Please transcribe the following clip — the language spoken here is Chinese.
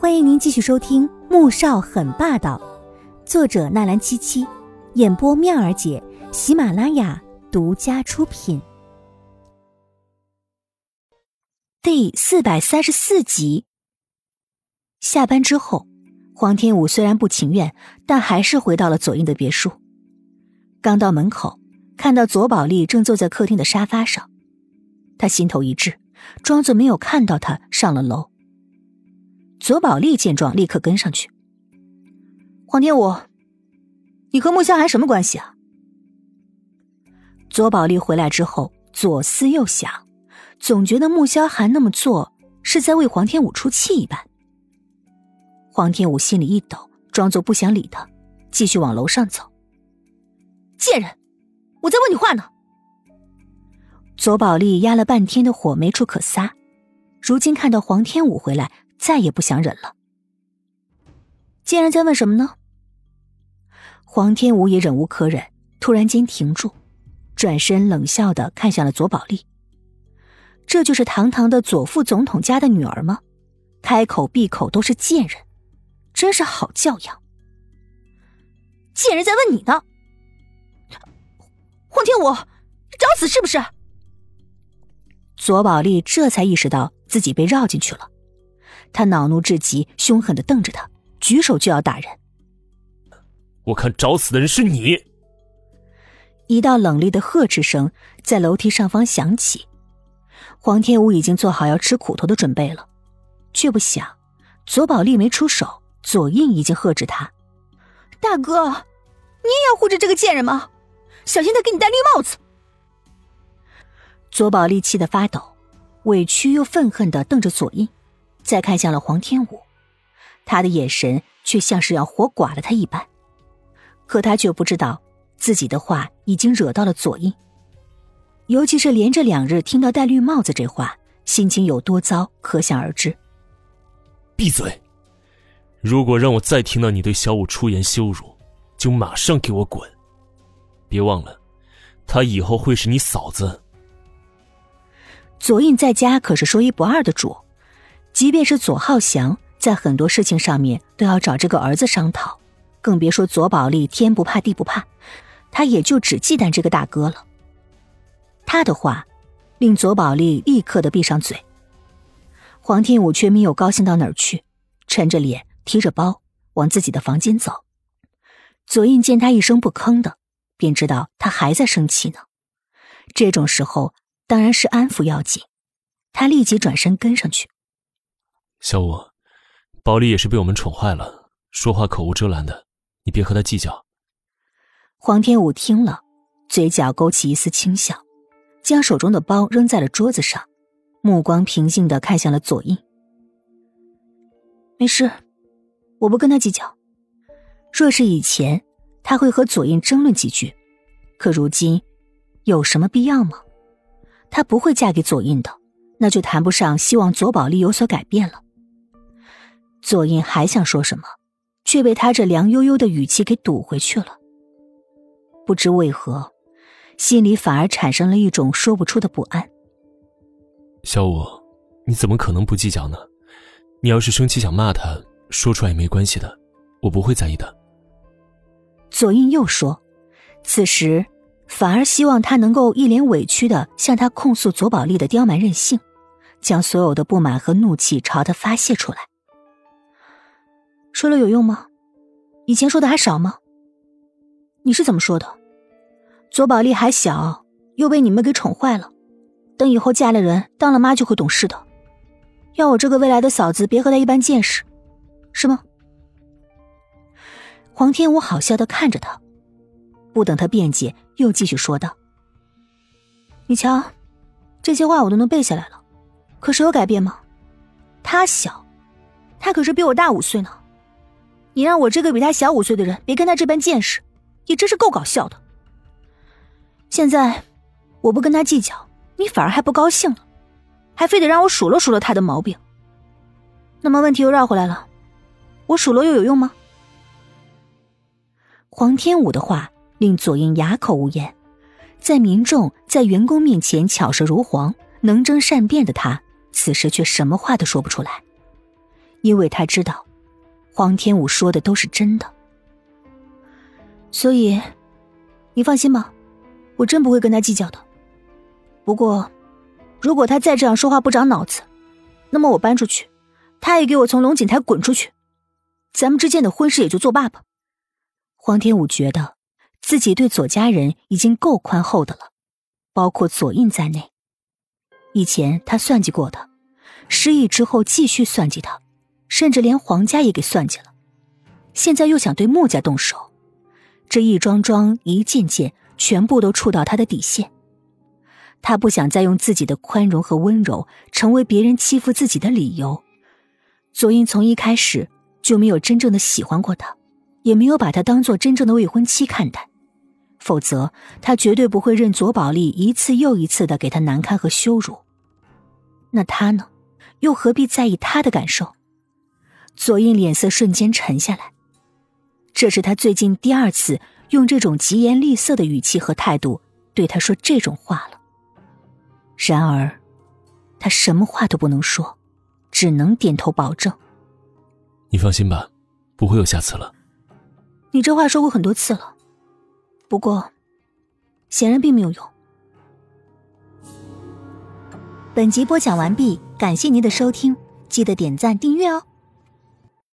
欢迎您继续收听《穆少很霸道》，作者纳兰七七，演播妙儿姐，喜马拉雅独家出品。第四百三十四集。下班之后，黄天武虽然不情愿，但还是回到了左英的别墅。刚到门口，看到左宝莉正坐在客厅的沙发上，他心头一滞，装作没有看到他，上了楼。左宝丽见状，立刻跟上去。黄天武，你和穆萧寒什么关系啊？左宝丽回来之后，左思右想，总觉得穆萧寒那么做是在为黄天武出气一般。黄天武心里一抖，装作不想理他，继续往楼上走。贱人，我在问你话呢。左宝丽压了半天的火没处可撒，如今看到黄天武回来。再也不想忍了。既然在问什么呢？黄天武也忍无可忍，突然间停住，转身冷笑的看向了左宝莉。这就是堂堂的左副总统家的女儿吗？开口闭口都是贱人，真是好教养。贱人在问你呢，黄天武，找死是不是？左宝丽这才意识到自己被绕进去了。他恼怒至极，凶狠的瞪着他，举手就要打人。我看找死的人是你！一道冷厉的呵斥声在楼梯上方响起。黄天武已经做好要吃苦头的准备了，却不想左宝莉没出手，左印已经呵斥他：“大哥，你也要护着这个贱人吗？小心他给你戴绿帽子！”左宝丽气得发抖，委屈又愤恨的瞪着左印。再看向了黄天武，他的眼神却像是要活剐了他一般。可他却不知道自己的话已经惹到了左印，尤其是连着两日听到戴绿帽子这话，心情有多糟，可想而知。闭嘴！如果让我再听到你对小五出言羞辱，就马上给我滚！别忘了，她以后会是你嫂子。左印在家可是说一不二的主。即便是左浩翔，在很多事情上面都要找这个儿子商讨，更别说左宝莉天不怕地不怕，他也就只忌惮这个大哥了。他的话令左宝莉立刻的闭上嘴。黄天武却没有高兴到哪儿去，沉着脸提着包往自己的房间走。左印见他一声不吭的，便知道他还在生气呢。这种时候当然是安抚要紧，他立即转身跟上去。小五，宝莉也是被我们宠坏了，说话口无遮拦的，你别和他计较。黄天武听了，嘴角勾起一丝轻笑，将手中的包扔在了桌子上，目光平静的看向了左印。没事，我不跟他计较。若是以前，他会和左印争论几句，可如今，有什么必要吗？他不会嫁给左印的，那就谈不上希望左宝莉有所改变了。左印还想说什么，却被他这凉悠悠的语气给堵回去了。不知为何，心里反而产生了一种说不出的不安。小五，你怎么可能不计较呢？你要是生气想骂他，说出来也没关系的，我不会在意的。左印又说，此时反而希望他能够一脸委屈的向他控诉左宝莉的刁蛮任性，将所有的不满和怒气朝他发泄出来。说了有用吗？以前说的还少吗？你是怎么说的？左宝莉还小，又被你们给宠坏了，等以后嫁了人，当了妈就会懂事的。要我这个未来的嫂子别和她一般见识，是吗？黄天武好笑的看着他，不等他辩解，又继续说道：“你瞧，这些话我都能背下来了，可是有改变吗？他小，他可是比我大五岁呢。”你让我这个比他小五岁的人别跟他这般见识，也真是够搞笑的。现在我不跟他计较，你反而还不高兴了，还非得让我数落数落他的毛病。那么问题又绕回来了，我数落又有用吗？黄天武的话令左英哑口无言，在民众在员工面前巧舌如簧、能征善辩的他，此时却什么话都说不出来。因为他知道黄天武说的都是真的。所以，你放心吧，我真不会跟他计较的。不过，如果他再这样说话不长脑子，那么我搬出去，他也给我从龙井台滚出去，咱们之间的婚事也就作罢吧。黄天武觉得自己对左家人已经够宽厚的了，包括左印在内。以前他算计过的，失忆之后继续算计他，甚至连黄家也给算计了。现在又想对穆家动手，这一桩桩、一件件，全部都触到他的底线。他不想再用自己的宽容和温柔成为别人欺负自己的理由。左英从一开始就没有真正的喜欢过他，也没有把他当做真正的未婚妻看待，否则他绝对不会任左宝丽一次又一次的给他难堪和羞辱。那他呢，又何必在意他的感受？左印脸色瞬间沉下来，这是他最近第二次用这种疾言厉色的语气和态度对他说这种话了。然而，他什么话都不能说，只能点头保证。你放心吧，不会有下次了。你这话说过很多次了，不过，显然并没有用。本集播讲完毕，感谢您的收听，记得点赞订阅哦。